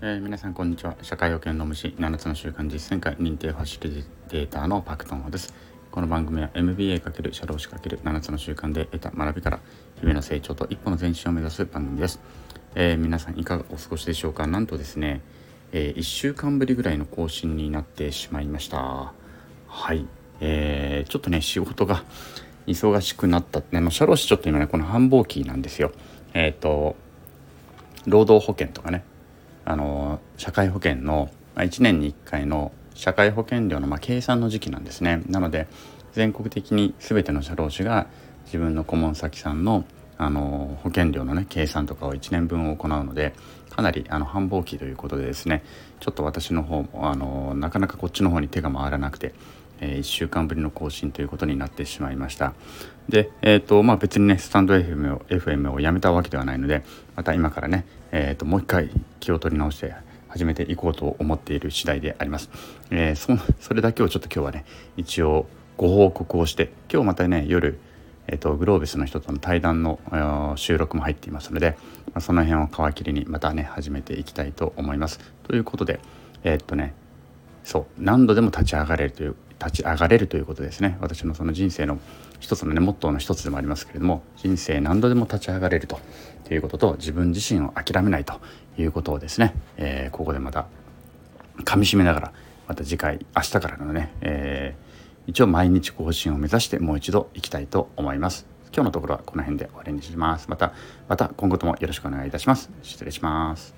えー、皆さんこんにちは。社会保険の虫7つの習慣実践会認定ファシリテーターのパクトンです。この番組は MBA× 社労士 ×7 つの習慣で得た学びから日々の成長と一歩の前進を目指す番組です、えー、皆さんいかがお過ごしでしょうか？なんとですね、えー、1週間ぶりぐらいの更新になってしまいました。はい、えー、ちょっとね仕事が忙しくなったあの社労士ちょっと今ねこの繁忙期なんですよ。えっ、と労働保険とかね。あの社会保険の1年に1回の社会保険料のま計算の時期なんですね。なので全国的に全ての社労士が自分の顧問先さんのあの保険料のね計算とかを1年分行うのでかなりあの繁忙期ということでですねちょっと私の方もあのなかなかこっちの方に手が回らなくて、え、1週間ぶりの更新ということになってしまいましたで、えーとまあ、別にねスタンド FM を FM をやめたわけではないのでまた今からね、えーと、もう一回気を取り直して始めていこうと思っている次第であります、えー、そそれだけをちょっと今日はね一応ご報告をして今日またね夜えーと、グロービスの人との対談の収録も入っていますので、まあ、その辺を皮切りにまたね始めていきたいと思います。ということでえー、っとねそう何度でも立ち上がれるという立ち上がれるということですね私のその人生の一つのねモットーの一つでもありますけれども人生何度でも立ち上がれるということと自分自身を諦めないということをですね、えー、ここでまた噛みしめながらまた次回明日からのね、えー、一応毎日更新を目指してもう一度行きたいと思います。今日のところはこの辺で終わりにします。また、また今後ともよろしくお願いいたします。失礼します。